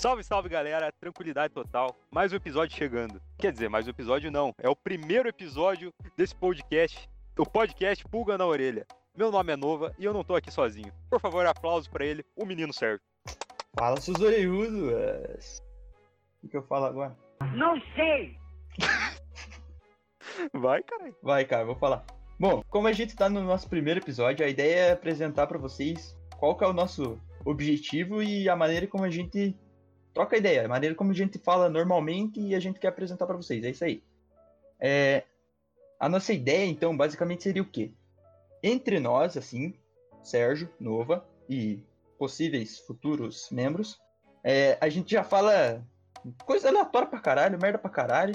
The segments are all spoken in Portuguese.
Salve, salve galera, tranquilidade total. Mais um episódio chegando. Quer dizer, mais um episódio não. É o primeiro episódio desse podcast, o podcast Pulga na Orelha. Meu nome é Nova e eu não tô aqui sozinho. Por favor, aplauso para ele, o menino Sérgio. Fala, seus orelhudos. O que eu falo agora? Não sei! Vai, caralho. Vai, cara, vou falar. Bom, como a gente tá no nosso primeiro episódio, a ideia é apresentar para vocês qual que é o nosso objetivo e a maneira como a gente troca ideia, a maneira como a gente fala normalmente e a gente quer apresentar para vocês. É isso aí. É, a nossa ideia, então, basicamente seria o quê? Entre nós, assim, Sérgio, Nova e possíveis futuros membros, é, a gente já fala coisa aleatória pra caralho, merda pra caralho.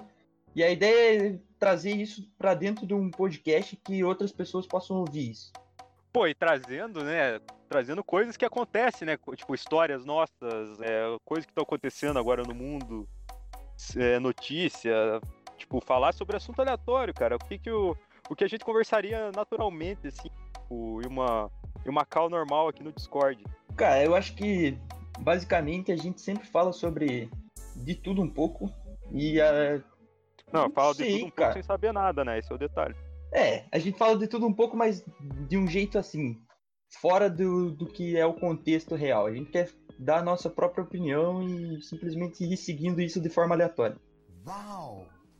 E a ideia é trazer isso para dentro de um podcast que outras pessoas possam ouvir isso. Pô, e trazendo, né? Trazendo coisas que acontecem, né? Tipo, histórias nossas, é, coisas que estão acontecendo agora no mundo, é, notícia, tipo, falar sobre assunto aleatório, cara. O que que o, o que a gente conversaria naturalmente, assim, tipo, em uma, em uma call normal aqui no Discord. Cara, eu acho que basicamente a gente sempre fala sobre de tudo um pouco e a. Não, fala de tudo um cara. pouco sem saber nada, né? Esse é o detalhe. É, a gente fala de tudo um pouco, mas de um jeito assim, fora do, do que é o contexto real. A gente quer dar a nossa própria opinião e simplesmente ir seguindo isso de forma aleatória.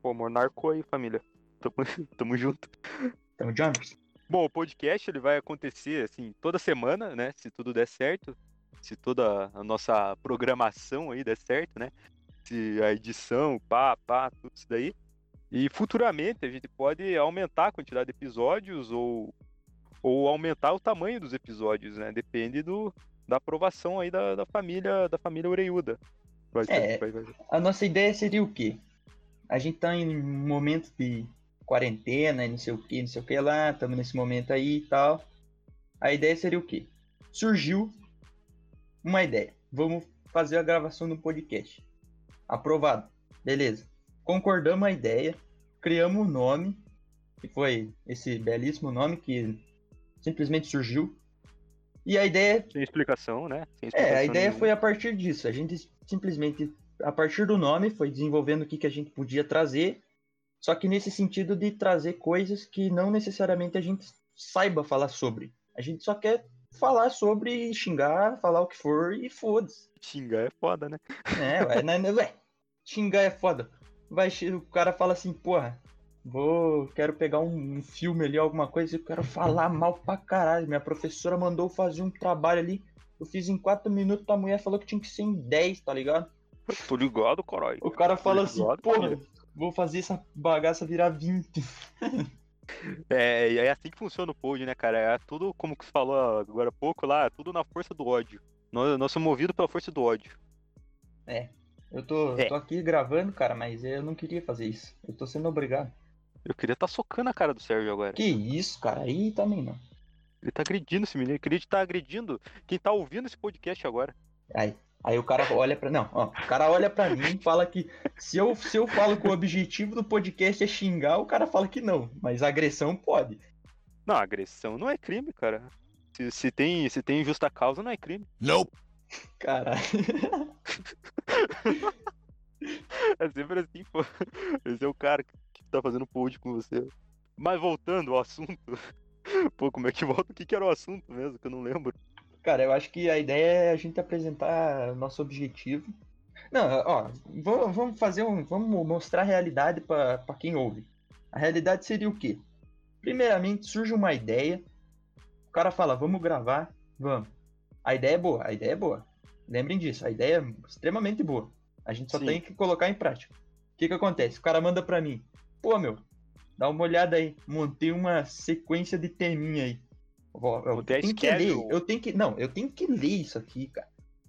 Pô, monarco aí, família. Tamo, tamo junto. Então, Jumpers. Bom, o podcast ele vai acontecer assim toda semana, né? Se tudo der certo, se toda a nossa programação aí der certo, né? Se a edição, pá, pá, tudo isso daí. E futuramente a gente pode aumentar a quantidade de episódios ou, ou aumentar o tamanho dos episódios, né? Depende do, da aprovação aí da, da família da família Oreiuda. Vai, É. vai, vai. A nossa ideia seria o quê? A gente tá em um momento de quarentena, e não sei o que, não sei o que lá, estamos nesse momento aí e tal. A ideia seria o quê? Surgiu uma ideia. Vamos fazer a gravação do podcast. Aprovado. Beleza. Concordamos a ideia, criamos um nome, que foi esse belíssimo nome que simplesmente surgiu. E a ideia Sem explicação, né? Sem é, a explicação ideia nenhuma. foi a partir disso. A gente simplesmente, a partir do nome, foi desenvolvendo o que, que a gente podia trazer. Só que nesse sentido de trazer coisas que não necessariamente a gente saiba falar sobre. A gente só quer falar sobre, xingar, falar o que for e foda-se. Xingar é foda, né? É, ué, né, né, ué, xingar é foda. Vai, o cara fala assim, porra, vou, quero pegar um, um filme ali, alguma coisa, eu quero falar mal pra caralho. Minha professora mandou fazer um trabalho ali, eu fiz em 4 minutos, a mulher falou que tinha que ser em 10, tá ligado? Tô ligado, caralho. O cara fala assim, porra, vou fazer essa bagaça virar 20. É, e é assim que funciona o pod, né, cara? É tudo, como que você falou agora há pouco lá, é tudo na força do ódio. Nós, nós somos movidos pela força do ódio. Eu tô, É. tô aqui gravando, cara, mas eu não queria fazer isso. Eu tô sendo obrigado. Eu queria estar socando a cara do Sérgio agora. Que isso, cara, aí também não. Ele tá agredindo esse menino, ele queria estar agredindo quem tá ouvindo esse podcast agora. Aí, aí o cara olha pra. Não, ó, o cara olha pra mim e fala que se eu, se eu falo que o objetivo do podcast é xingar, o cara fala que não. Mas agressão pode. Não, agressão não é crime, cara. Se, se tem, se tem justa causa, não é crime. Caralho. É sempre assim, pô. Esse é o cara que que tá fazendo pod com você. Mas voltando ao assunto. Pô, como é que volta? O que, que era o assunto mesmo? Que eu não lembro. Cara, eu acho que a ideia é a gente apresentar o nosso objetivo. Não, ó, vamos, fazer um. Vamos mostrar a realidade pra pra quem ouve. A realidade seria o quê? Primeiramente, surge uma ideia. O cara fala, vamos gravar, vamos. A ideia é boa, a ideia é boa. Lembrem disso, a ideia é extremamente boa. A gente só Sim. tem que colocar em prática. O que que acontece? O cara manda pra mim, pô, meu, dá uma olhada aí. Montei uma sequência de teminha aí. Eu, O tenho que ler, eu tenho que. Não, eu tenho que ler isso aqui, cara.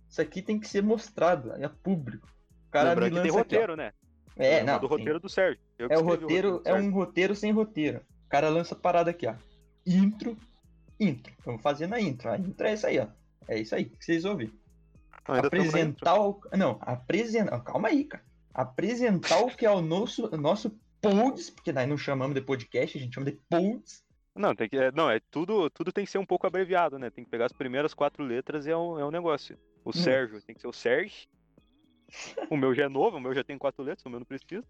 Isso aqui tem que ser mostrado, é público. O cara Lembrando me que tem lança aqui, roteiro, né? É, não. do roteiro do Sérgio. É o roteiro, do é Sérgio. um roteiro sem roteiro. O cara lança a parada aqui, ó. Intro, intro. Vamos fazer na intro. A intro é isso aí, ó. É isso aí que vocês ouviram. Ah, apresentar o. Não, apresentar. Calma aí, cara. Apresentar o que é o nosso, nosso pods, porque nós não chamamos de podcast, a gente chama de pods. Não, tem que, é, não, é tudo, tudo tem que ser um pouco abreviado, né? Tem que pegar as primeiras quatro letras e é um, é um negócio. O Hum. Sérgio tem que ser o Sérgio. O meu já é novo, o meu já tem quatro letras, o meu não precisa.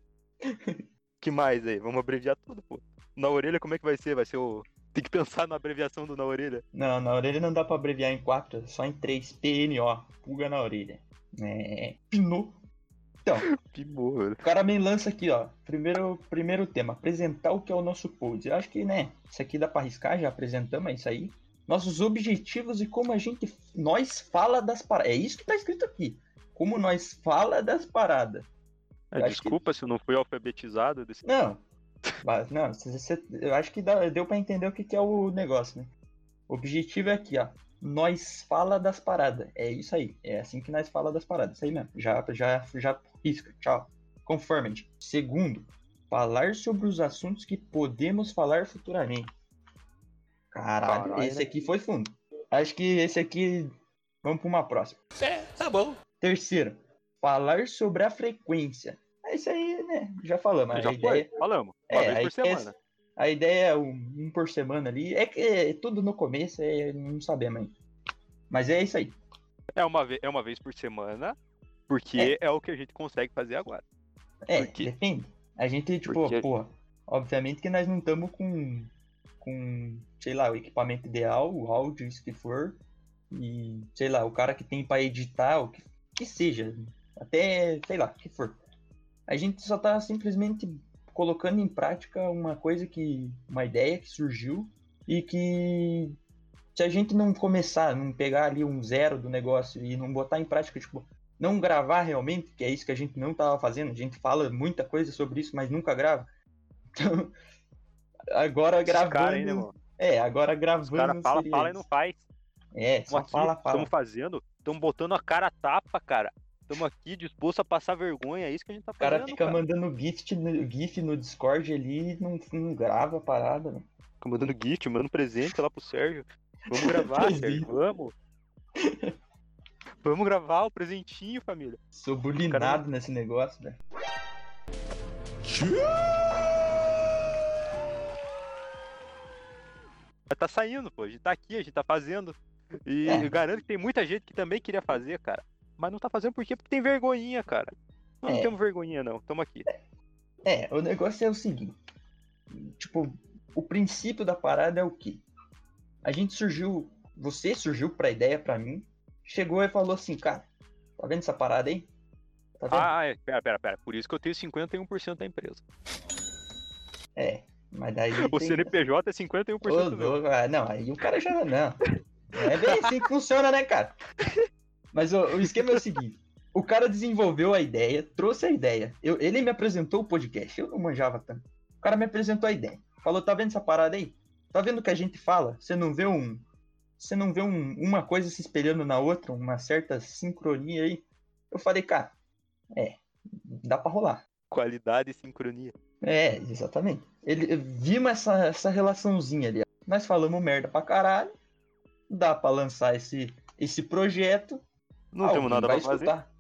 que mais aí? Vamos abreviar tudo, pô. Na orelha, como é que vai ser? Vai ser o. Tem que pensar na abreviação do na orelha. Não, na orelha não dá pra abreviar em quatro, só em três. PNO, pulga na orelha. É. Pinou. Então, Pimor. o cara me lança aqui, ó. Primeiro, primeiro tema, apresentar o que é o nosso pod. Eu acho que, né, isso aqui dá pra arriscar, já apresentamos, é isso aí. Nossos objetivos e como a gente, nós fala das paradas. É isso que tá escrito aqui. Como nós fala das paradas. É, desculpa se eu não fui alfabetizado desse. Não, mas, não, cê- cê- eu acho que dá- deu pra entender o que, que é o negócio, né? O objetivo é aqui, ó. Nós fala das paradas. É isso aí. É assim que nós fala das paradas. Isso aí mesmo. Já, já, já risca. Tchau. Conformity. Segundo, falar sobre os assuntos que podemos falar futuramente. Caralho, Caralho, esse né? aqui foi fundo. Acho que esse aqui. Vamos pra uma próxima. É, tá bom. Terceiro, falar sobre a frequência. É isso aí, né? Já falamos. Já a ideia, foi? Falamos. Uma É, vez por é- semana. a ideia é um, um por semana ali. É que é tudo no começo, é, não sabemos ainda. Mas é isso aí. É uma, ve- é uma vez por semana, porque é. o que a gente consegue fazer agora. É, Por quê? depende. A gente, tipo, Porque- porra, obviamente que nós não estamos com, com, sei lá, o equipamento ideal, o áudio, isso que for. E, sei lá, o cara que tem pra editar, o que, que seja. Até, sei lá, o que for. A gente só tá simplesmente colocando em prática uma coisa que. uma ideia que surgiu e que se a gente não começar, não pegar ali um zero do negócio e não botar em prática, tipo, não gravar realmente, que é isso que a gente não tava fazendo, a gente fala muita coisa sobre isso, mas nunca grava. Então, agora Esses gravando. cara né? É, agora Os gravando. caras fala, seria fala e não faz. É, só Estamos fala, aqui, fala. estamos fazendo, estamos botando a cara a tapa, cara. Estamos aqui disposto a passar vergonha, é isso que a gente tá O cara fazendo, fica cara. mandando GIF no, GIF no Discord ali e não, não grava a parada, né? Fica mandando gift, mandando presente lá pro Sérgio. Vamos gravar. Sérgio, vamos. Vamos gravar o presentinho, família. Sou bulinado Cara- nesse negócio, velho. Mas tá saindo, pô. A gente tá aqui, a gente tá fazendo. E É. eu garanto que tem muita gente que também queria fazer, cara. Mas não tá fazendo por quê? Porque tem vergonhinha, cara. Não É. temos vergonhinha, não. Tamo aqui. É, o negócio é o seguinte. Tipo, o princípio da parada é o quê? A gente surgiu, você surgiu pra ideia pra mim, chegou e falou assim, cara, tá vendo essa parada aí? Tá? Ah, é. Pera, pera, pera. Por isso que eu tenho 51% da empresa. É, mas daí O tem... CNPJ é Ô, 51% meu. louco, ah, não, aí o cara já não. Não é bem assim que funciona, né, cara? Mas o, o esquema é o seguinte: o cara desenvolveu a ideia, trouxe a ideia. Eu- ele me apresentou o podcast, eu não manjava tanto. O cara me apresentou a ideia. Falou: tá vendo essa parada aí? Tá vendo o que a gente fala? Você não vê um. Você não vê um- uma coisa se espelhando na outra, uma certa sincronia aí? Eu falei, cara, é, dá pra rolar. Qualidade e sincronia. É, exatamente. Ele, vimos essa, essa relaçãozinha ali. Nós falamos merda pra caralho. Dá pra lançar esse, esse projeto. Não temos nada pra fazer. escutar.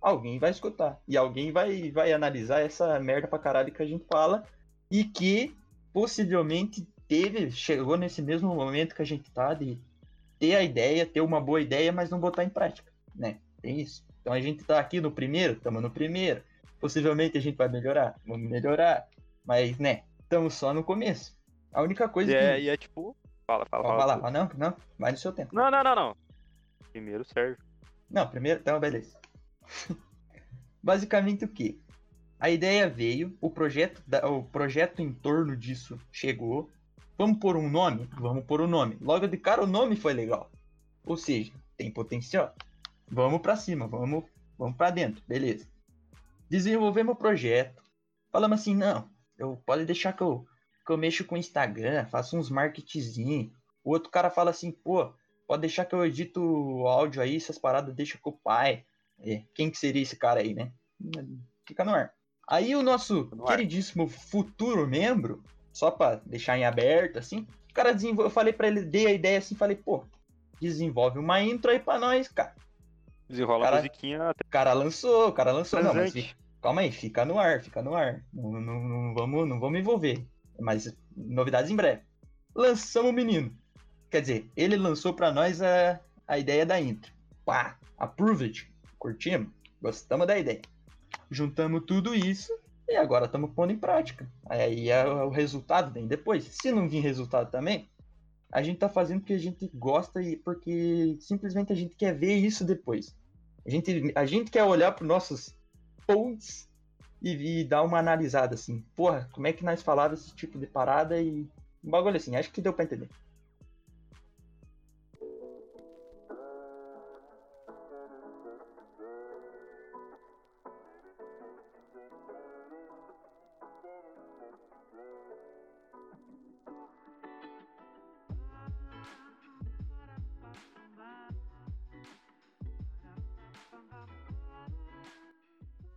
Alguém vai escutar. E alguém vai, vai analisar essa merda pra caralho que a gente fala. E que possivelmente teve, chegou nesse mesmo momento que a gente tá de ter a ideia, ter uma boa ideia, mas não botar em prática, né? Tem isso. Então a gente tá aqui no primeiro, estamos no primeiro. Possivelmente a gente vai melhorar, vamos melhorar. Mas, né, estamos só no começo. A única coisa é, que. e é tipo. Fala, fala, Vai fala. lá, vai não, não, vai no seu tempo. Não, não, não, não. Primeiro serve. Não, primeiro, então, beleza. Basicamente o que? A ideia veio, o projeto, da- o projeto em torno disso chegou. Vamos pôr um nome? Vamos pôr um nome. Logo de cara o nome foi legal. Ou seja, tem potencial. Vamos pra cima, vamos, vamos para dentro, beleza. Desenvolvemos o projeto. Falamos assim, não, eu pode deixar que eu, que eu mexo com o Instagram, faço uns marketzinho. O outro cara fala assim, pô, pode deixar que eu edito o áudio aí, essas paradas deixa com o pai. É, quem que seria esse cara aí, né? Fica no ar. Aí o nosso No queridíssimo futuro membro, só pra deixar em aberto, assim, o cara desenvolveu, eu falei pra ele, dei a ideia assim, falei, pô, desenvolve uma intro aí pra nós, cara. Desenrola Cara- a musiquinha O cara lançou, o cara lançou, não, mas fica- calma aí, fica no ar, fica no ar. Não, não, não vamos, não vamos envolver. Mas novidades em breve. Lançamos o menino. Quer dizer, ele lançou pra nós a, a ideia da intro. Pá, approved. Curtimos. gostamos da ideia. Juntamos tudo isso e agora estamos pondo em prática. Aí é o resultado vem depois. Se não vir resultado também, a gente tá fazendo porque a gente gosta e porque simplesmente a gente quer ver isso depois. A gente, a gente quer olhar para nossos posts e, e, dar uma analisada assim. Porra, como é que nós falávamos esse tipo de parada e um bagulho assim. Acho que deu para entender.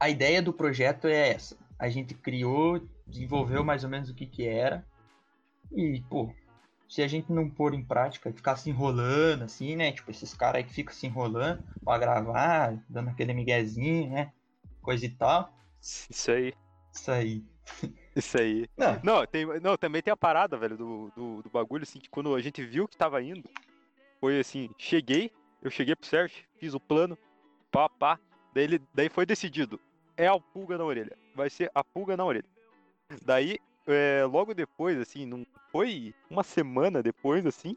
A ideia do projeto é essa. A gente criou, desenvolveu mais ou menos o que que era. E, pô, se a gente não pôr em prática, ficar se enrolando, assim, né? Tipo, esses caras aí que ficam se enrolando pra gravar, dando aquele miguezinho, né? Coisa e tal. Isso aí. Isso aí. Isso aí. Não, não, tem, não também tem a parada, velho, do, do, do, bagulho, assim, que quando a gente viu que tava indo, foi assim, cheguei, eu cheguei pro Sérgio, fiz o plano, pá, pá, daí, ele, daí foi decidido, é a pulga na orelha. Vai ser a pulga na orelha. Daí, é, logo depois, assim, não foi uma semana depois, assim,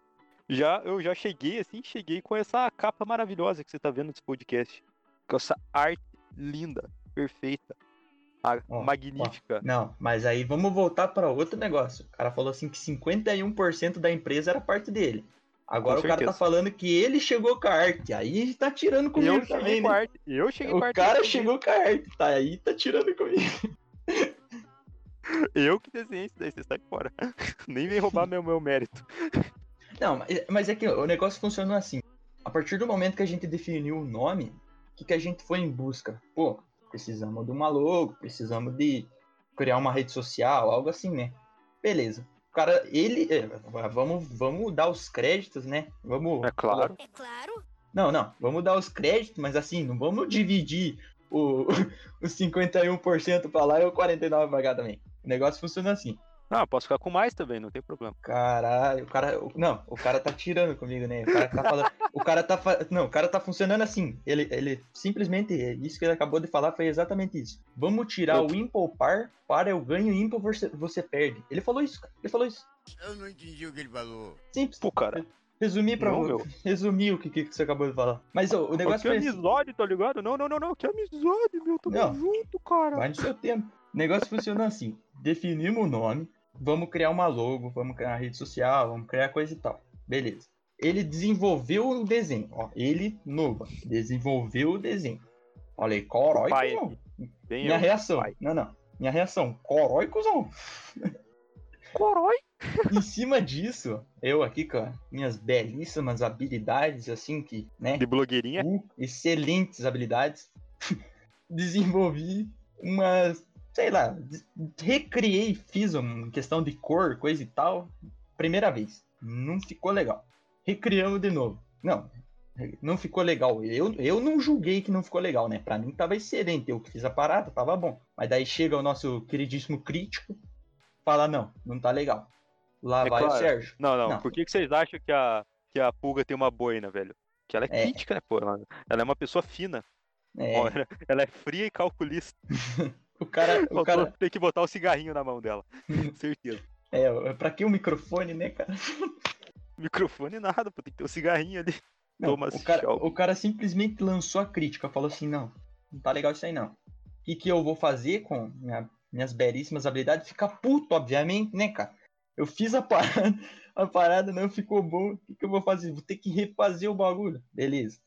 já eu já cheguei, assim, cheguei com essa capa maravilhosa que você tá vendo nesse podcast. Com essa arte linda, perfeita, oh, magnífica. Oh, não, mas aí vamos voltar para outro negócio. O cara falou assim que 51% da empresa era parte dele. Agora o cara tá falando que ele chegou com a arte. Aí tá tirando comigo eu também, né? Arte. Eu cheguei o com a arte. O cara chegou com a arte, tá? Aí tá tirando comigo. Eu que desenhei isso daí, você sai fora. Nem vem roubar meu, meu mérito. Não, mas é que o negócio funcionou assim. A partir do momento que a gente definiu o nome, o que, que a gente foi em busca? Pô, precisamos de uma logo, precisamos de criar uma rede social, algo assim, né? Beleza cara, ele. É, vamos, vamos dar os créditos, né? Vamos. É claro. É claro. Não, não. Vamos dar os créditos, mas assim, não vamos dividir o, os 51% pra lá e o 49% pra cá também. O negócio funciona assim. Ah, posso ficar com mais também, não tem problema. Caralho, o cara. Não, o cara tá tirando comigo, né? O cara tá falando. o cara tá. Não, o cara tá funcionando assim. Ele, ele simplesmente. Isso que ele acabou de falar foi exatamente isso. Vamos tirar eu... o impopar para eu ganho ímpar você, você perde. Ele falou isso, cara. Ele falou isso. Eu não entendi o que ele falou. Simples. Pô, cara. Resumir pra você. Resumir o que, que você acabou de falar. Mas ó, o negócio foi. Que amizade, tá ligado? Não, não, não, não. Que amizade, meu. Tamo não. junto, cara. Vai no seu tempo. O negócio funcionou assim. Definimos o nome vamos criar uma logo, vamos criar uma rede social, vamos criar coisa e tal. Beleza. Ele desenvolveu o desenho, ó. Ele, Nova, desenvolveu o desenho. Olha aí, corói, pai. Minha eu, reação. Pai. Não, não. Minha reação, corói, cuzão. Corói? em cima disso, eu aqui com minhas belíssimas habilidades, assim, que, né? De blogueirinha? Uh, excelentes habilidades. desenvolvi umas sei lá, recriei, fiz uma questão de cor, coisa e tal, primeira vez. Não ficou legal. Recriamos de novo. Não, não ficou legal. Eu, eu não julguei que não ficou legal, né? Pra mim tava excelente. Eu que fiz a parada, tava bom. Mas daí chega o nosso queridíssimo crítico, fala, não, não tá legal. Lá é vai claro. o Sérgio. Não, não, não, Por que, que vocês acham que a, que a pulga tem uma boina, velho? Que ela é, é. crítica, né, pô? Ela, ela é uma pessoa fina. É. Ela é fria e calculista. O cara. O cara... Tem que botar o cigarrinho na mão dela. Certeza. É, pra que o microfone, né, cara? Microfone nada, pô, tem que ter o um cigarrinho ali. Não, o, cara, o cara simplesmente lançou a crítica, falou assim, não, não tá legal isso aí não. O que, que eu vou fazer com minha, minhas belíssimas habilidades? Ficar puto, obviamente, né, cara? Eu fiz a parada, a parada não ficou bom, o que, que eu vou fazer? Vou ter que refazer o bagulho. Beleza.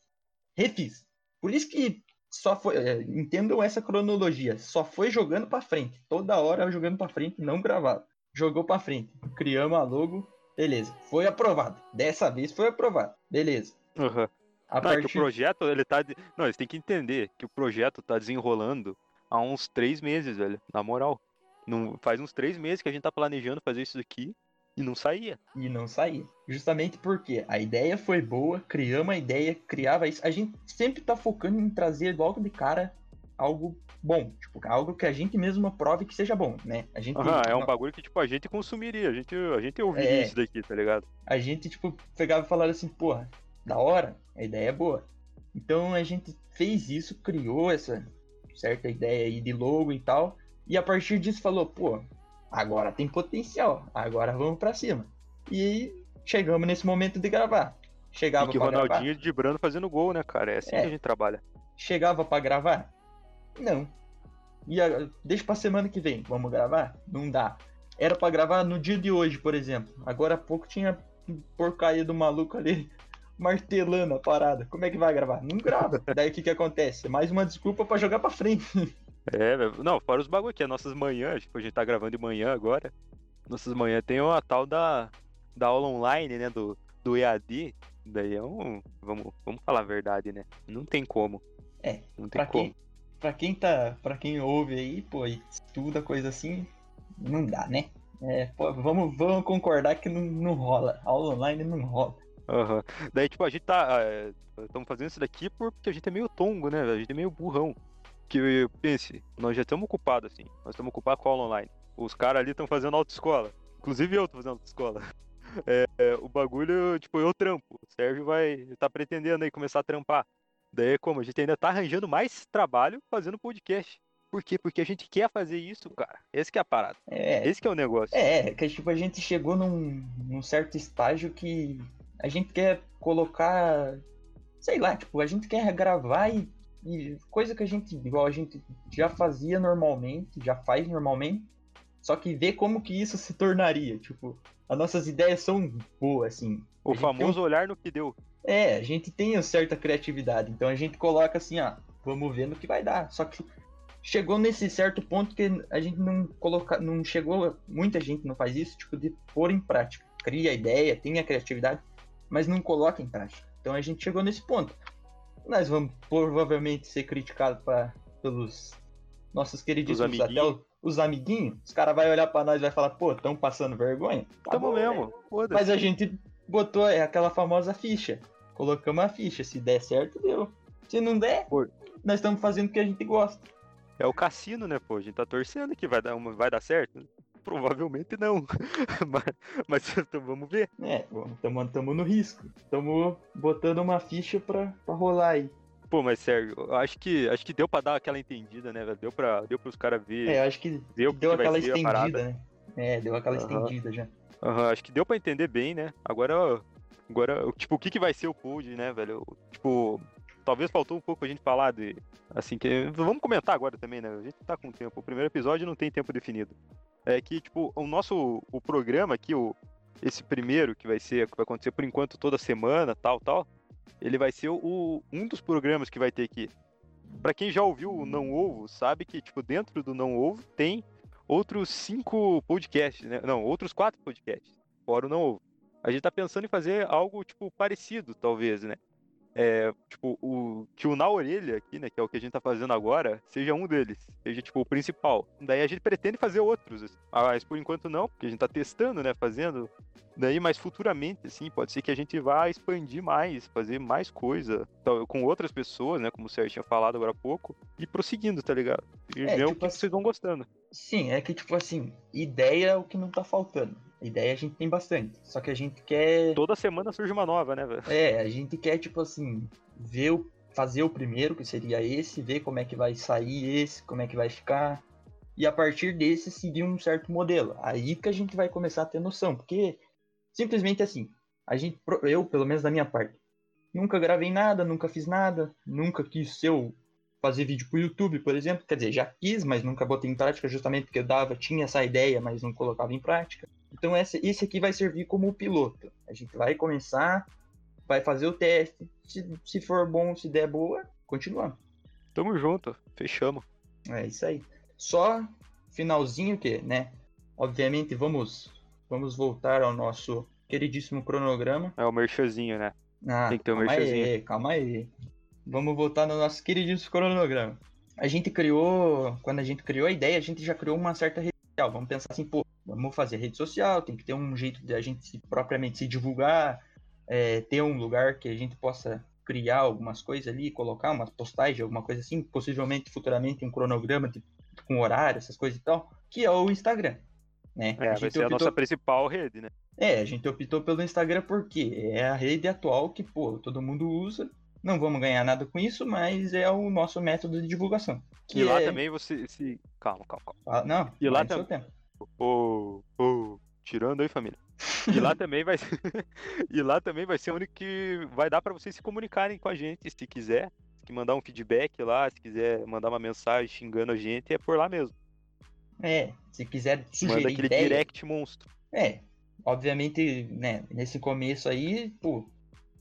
Refiz. Por isso que só foi, é, entendam essa cronologia, só foi jogando para frente, toda hora jogando para frente, não gravado. Jogou para frente, criamos a logo, beleza. Foi aprovado. Dessa vez foi aprovado. Beleza. Uhum. A não, é que o projeto, ele tá. Não, eles têm que entender que o projeto tá desenrolando há uns três meses, velho. Na moral. Não, faz uns três meses que a gente tá planejando fazer isso aqui. E não saía. E não saía. Justamente porque a ideia foi boa, criamos a ideia, criava isso. A gente sempre tá focando em trazer logo de cara algo bom, tipo, algo que a gente mesmo prove que seja bom, né? A gente Aham, é um bagulho que tipo a gente consumiria, a gente a gente ouviria é, isso daqui, tá ligado? A gente tipo pegava e falava assim, porra, da hora, a ideia é boa. Então a gente fez isso, criou essa certa ideia aí de logo e tal, e a partir disso falou, pô, agora tem potencial, agora vamos para cima. E aí chegamos nesse momento de gravar. Chegava E que gravar? Ronaldinho de Brando fazendo gol, né, cara? É assim É. que a gente trabalha. Chegava pra gravar? Não. E a- deixa pra semana que vem, vamos gravar? Não dá. Era pra gravar no dia de hoje, por exemplo. Agora há pouco tinha um porcaria do maluco ali martelando a parada. Como é que vai gravar? Não grava. Daí o que que acontece? Mais uma desculpa pra jogar pra frente. É. Não, fora os bagulho aqui, as nossas manhãs, tipo, a gente tá gravando de manhã agora. Nossas manhãs tem uma tal da, da aula online, né, do, do EAD. Daí é um. Vamos, vamos falar a verdade, né? Não tem como. É, Não tem Pra como. quem, pra quem tá. Pra quem ouve aí, pô, e estuda coisa assim, não dá, né? É, pô, vamos, vamos concordar que não, não rola. Aula online não rola. Aham. Daí, tipo, a gente tá. Estamos fazendo isso daqui porque a gente é meio tongo, né? A gente é meio burrão. Que pense, nós já estamos ocupados, assim. Nós estamos ocupados com a aula online. Os caras ali estão fazendo autoescola. Inclusive eu tô fazendo autoescola. É, é, o bagulho, tipo, eu trampo. O Sérgio vai. tá pretendendo aí começar a trampar. Daí como? A gente ainda tá arranjando mais trabalho fazendo podcast. Por quê? Porque a gente quer fazer isso, cara. Esse que é a parada. É, Esse que é o negócio. É, que tipo, a gente chegou num, num certo estágio que a gente quer colocar, sei lá, tipo, a gente quer gravar e, e coisa que a gente, igual a gente já fazia normalmente, já faz normalmente, só que ver como que isso se tornaria, tipo, as nossas ideias são boas, assim. o um- famoso olhar no que deu. É, a gente tem uma certa criatividade, então a gente coloca assim, ah, vamos ver no que vai dar. Só que chegou nesse certo ponto que a gente não coloca, não chegou, muita gente não faz isso, tipo de pôr em prática. Cria a ideia, tem a criatividade, mas não coloca em prática. Então a gente chegou nesse ponto. Nós vamos provavelmente ser criticados pra, pelos nossos queridíssimos até o- os amiguinhos. Os caras vão olhar pra nós e vai falar, pô, tão passando vergonha? Tá Tamo bom, né? mesmo. Mas a gente botou é, aquela famosa ficha. Colocamos a ficha. Se der certo, deu. Se não der, Pô. nós estamos fazendo o que a gente gosta. É o cassino, né, pô? A gente tá torcendo que vai dar, uma, vai dar certo. Provavelmente não. mas, mas então vamos ver. É, estamos no risco. Estamos botando uma ficha pra, pra rolar aí. Pô, mas Sérgio, eu acho que acho que deu pra dar aquela entendida, né, velho? Deu pra deu pros caras ver. É, acho que Deu deu que aquela estendida, né? É, deu aquela Aham. estendida já. Aham, acho que deu pra entender bem, né? Agora, agora, tipo, o que que vai ser o pod, né, velho? Tipo, talvez faltou um pouco a gente falar de, assim, que vamos comentar agora também, né? A gente tá com tempo. O primeiro episódio não tem tempo definido. É que, tipo, o nosso, o programa aqui, o, esse primeiro que vai ser, que vai acontecer por enquanto toda semana, tal, tal, ele vai ser o, um dos programas que vai ter aqui. Pra quem já ouviu o Não Ovo, sabe que, tipo, dentro do Não Ovo tem outros cinco podcasts, né? Não, outros quatro podcasts, fora o Não Ovo. A gente tá pensando em fazer algo, tipo, parecido, talvez, né? É, tipo, o, que o Na Orelha aqui, né, que é o que a gente tá fazendo agora, seja um deles, seja, tipo, o principal. Daí a gente pretende fazer outros, assim. Mas por enquanto não, porque a gente tá testando, né, fazendo. Daí, mas futuramente, assim, pode ser que a gente vá expandir mais, fazer mais coisa tal, com outras pessoas, né, como o Sérgio tinha falado agora há pouco, e prosseguindo, tá ligado? E É, ver o tipo que assim- vocês vão gostando. Sim, é que tipo assim, ideia é o que não tá faltando. Ideia a gente tem bastante. Só que a gente quer. Toda semana surge uma nova, né, velho? É, a gente quer, tipo assim, ver o, fazer o primeiro, que seria esse, ver como é que vai sair esse, como é que vai ficar. E a partir desse seguir um certo modelo. Aí que a gente vai começar a ter noção. Porque simplesmente assim, a gente, eu, pelo menos da minha parte, nunca gravei nada, nunca fiz nada, nunca quis ser o, fazer vídeo pro YouTube, por exemplo. Quer dizer, já quis, mas nunca botei em prática justamente porque eu dava, tinha essa ideia, mas não colocava em prática. Então esse, esse aqui vai servir como o piloto. A gente vai começar, vai fazer o teste. Se, se for bom, se der boa, continuamos. Tamo junto, fechamos. É isso aí. Só finalzinho que, né? Obviamente vamos vamos voltar ao nosso queridíssimo cronograma. É o merchanzinho, né? Ah, Tem que ter um calma merchanzinho. aí, calma aí. Vamos voltar no nosso queridíssimo cronograma. A gente criou, quando a gente criou a ideia, a gente já criou uma certa social. Vamos pensar assim, pô, vamos fazer rede social, tem que ter um jeito de a gente se- propriamente se divulgar, é, ter um lugar que a gente possa criar algumas coisas ali, colocar umas postagens, alguma coisa assim, possivelmente futuramente um cronograma de- com horário, essas coisas e tal, que é o Instagram. Né? É, vai ser a nossa principal rede, né? É, a gente optou pelo Instagram porque é a rede atual que, pô, todo mundo usa. Não vamos ganhar nada com isso, mas é o nosso método de divulgação. E lá é... também você. Se... Calma, calma, calma. Ah, não, e lá também. Ô, ô, tirando aí, família. E lá também vai ser... e lá também vai ser onde que vai dar para vocês se comunicarem com a gente, se quiser, se mandar um feedback lá, se quiser mandar uma mensagem xingando a gente, é por lá mesmo. É, se quiser sugerir Manda aquele ideia, direct monstro. É, obviamente, né, nesse começo aí, pô,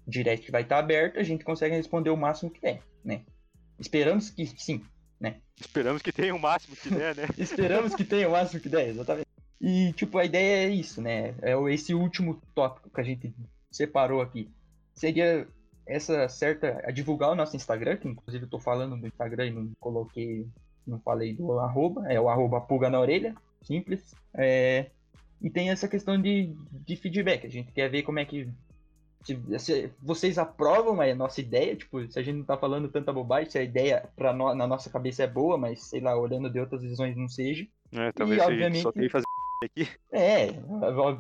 direct vai estar tá aberto, a gente consegue responder o máximo que der, né? Esperamos que sim, né? Esperamos que tenha o máximo que der, né? Esperamos que tenha o máximo que der, exatamente. E, tipo, a ideia é isso, né? É esse último tópico que a gente separou aqui. Seria essa certa. a divulgar o nosso Instagram, que inclusive eu tô falando do Instagram e não coloquei. não falei do arroba, é o arroba pulga na orelha, simples. É, e tem essa questão de, de feedback. A gente quer ver como é que. Se, se vocês aprovam a nossa ideia, tipo, se a gente não tá falando tanta bobagem, se a ideia pra no, na nossa cabeça é boa, mas sei lá, olhando de outras visões não seja. É, talvez e, obviamente, só tem fazer aqui. É,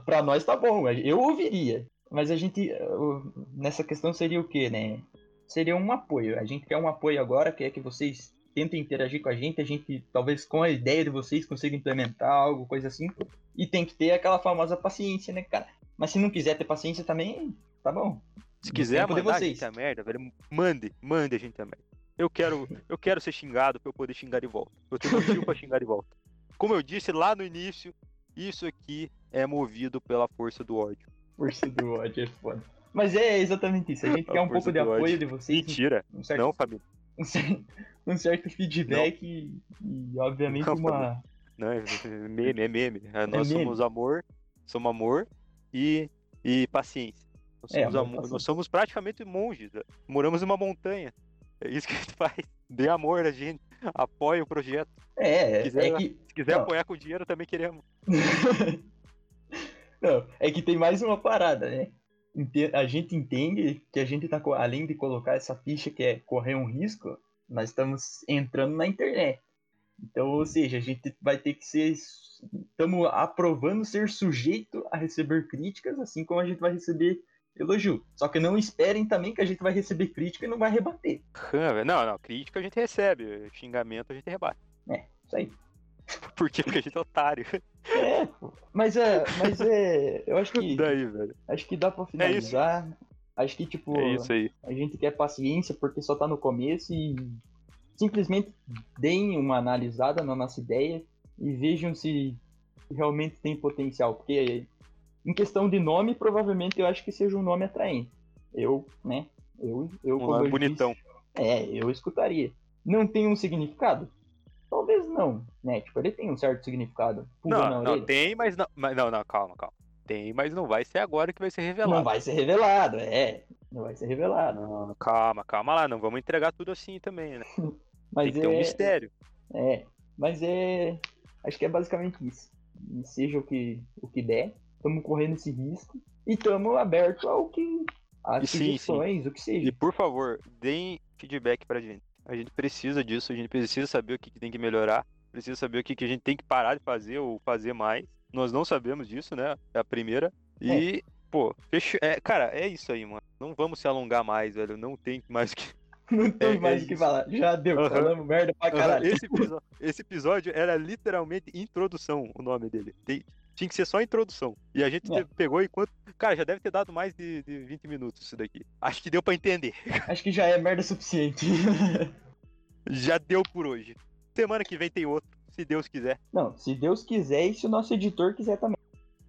pra nós tá bom, eu ouviria. Mas a gente, nessa questão seria o quê, né? Seria um apoio. A gente quer um apoio agora, quer que vocês tentem interagir com a gente, a gente talvez com a ideia de vocês consiga implementar algo, coisa assim. E tem que ter aquela famosa paciência, né, cara? Mas se não quiser ter paciência também, tá bom. Se quiser mandar vocês. a gente a merda, velho, mande, mande a gente a merda. Eu quero, eu quero ser xingado pra eu poder xingar de volta. Eu tenho motivo pra xingar de volta. Como eu disse lá no início, isso aqui é movido pela força do ódio. Força do ódio é foda. Mas é exatamente isso. A gente a quer um pouco de apoio ódio. de vocês. Mentira. Um certo, não, Fabio. Um certo, um certo feedback e, e, obviamente, não, uma. Não, é meme, é meme. É, nós meme. somos amor, somos amor e, e paciência. Nós é, somos, é, amor, nós somos praticamente monges. Né? Moramos numa montanha. É isso que a gente faz. Dê amor a gente. Apoie o projeto. É, se quiser, é que... se quiser apoiar com dinheiro, também queremos. Não, é que tem mais uma parada, né? A gente entende que a gente tá, além de colocar essa ficha que é correr um risco, nós estamos entrando na internet. Então, ou seja, a gente vai ter que ser. Estamos aprovando ser sujeito a receber críticas, assim como a gente vai receber elogio. Só que não esperem também que a gente vai receber crítica e não vai rebater. Não, não, crítica a gente recebe, xingamento a gente rebate. É, isso aí. Por quê? Porque a gente é otário. É, mas é, mas é, eu acho que Daí, velho. acho que dá para finalizar. É acho que tipo, é isso aí. a gente quer paciência porque só tá no começo e simplesmente deem uma analisada na nossa ideia e vejam se realmente tem potencial, porque em questão de nome, provavelmente eu acho que seja um nome atraente. Eu, né? Eu, eu um nome bonitão. Disse, é, eu escutaria. Não tem um significado? Talvez não, né? Tipo, ele tem um certo significado. não, não, tem, mas não, mas não, não, calma, calma. Tem, mas não vai ser agora que vai ser revelado. Não vai ser revelado, é. Não vai ser revelado. Não, calma, calma lá, não vamos entregar tudo assim também, né? mas tem é... um mistério. É, mas é. Acho que é basicamente isso. Seja o que, o que der, estamos correndo esse risco e estamos abertos ao que as sugestões, o que seja. E por favor, deem feedback pra gente. A gente precisa disso, a gente precisa saber o que, que tem que melhorar, precisa saber o que, que a gente tem que parar de fazer ou fazer mais. Nós não sabemos disso, né? É a primeira. E, é. pô, fechou. É, cara, é isso aí, mano. Não vamos se alongar mais, velho. Não tem mais que. Não tem é, mais o é que falar. Já deu, uhum. falamos merda pra caralho. Uhum. Esse, episódio, esse episódio era literalmente introdução, o nome dele. Tem, tinha que ser só introdução. E a gente é. pegou enquanto. Cara, já deve ter dado mais de, de 20 minutos isso daqui. Acho que deu para entender. Acho que já é merda suficiente. já deu por hoje. Semana que vem tem outro, se Deus quiser. Não, se Deus quiser e se o nosso editor quiser também.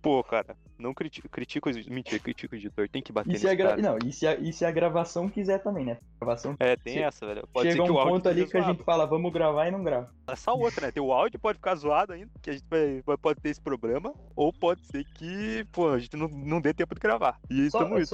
Pô, cara, não critico, critico mentira, critico o editor, tem que bater e se a gra... Não, e se, a, e se a gravação quiser também, né? A gravação É, tem se... essa, velho. Pode Chega um ponto ali que a gente fala, vamos gravar e não grava. É só outra, né? Tem o áudio pode ficar zoado ainda, que a gente vai, pode ter esse problema, ou pode ser que, pô, a gente não, não dê tempo de gravar. E só, tamo,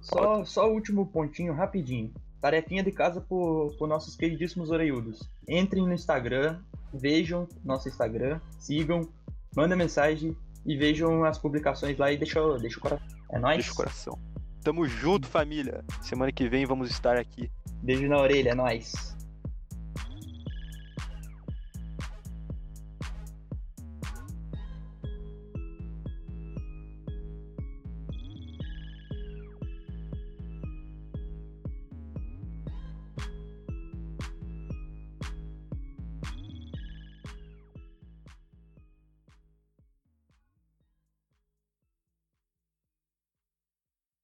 só. Só, o último pontinho, rapidinho. Tarefinha de casa pro, pro nossos queridíssimos oreiudos. Entrem no Instagram, vejam nosso Instagram, sigam, mandem mensagem e vejam as publicações lá e deixa, deixa o coração. É nóis. Deixa o coração. Tamo junto, família. Semana que vem vamos estar aqui. Beijo na orelha, é nóis.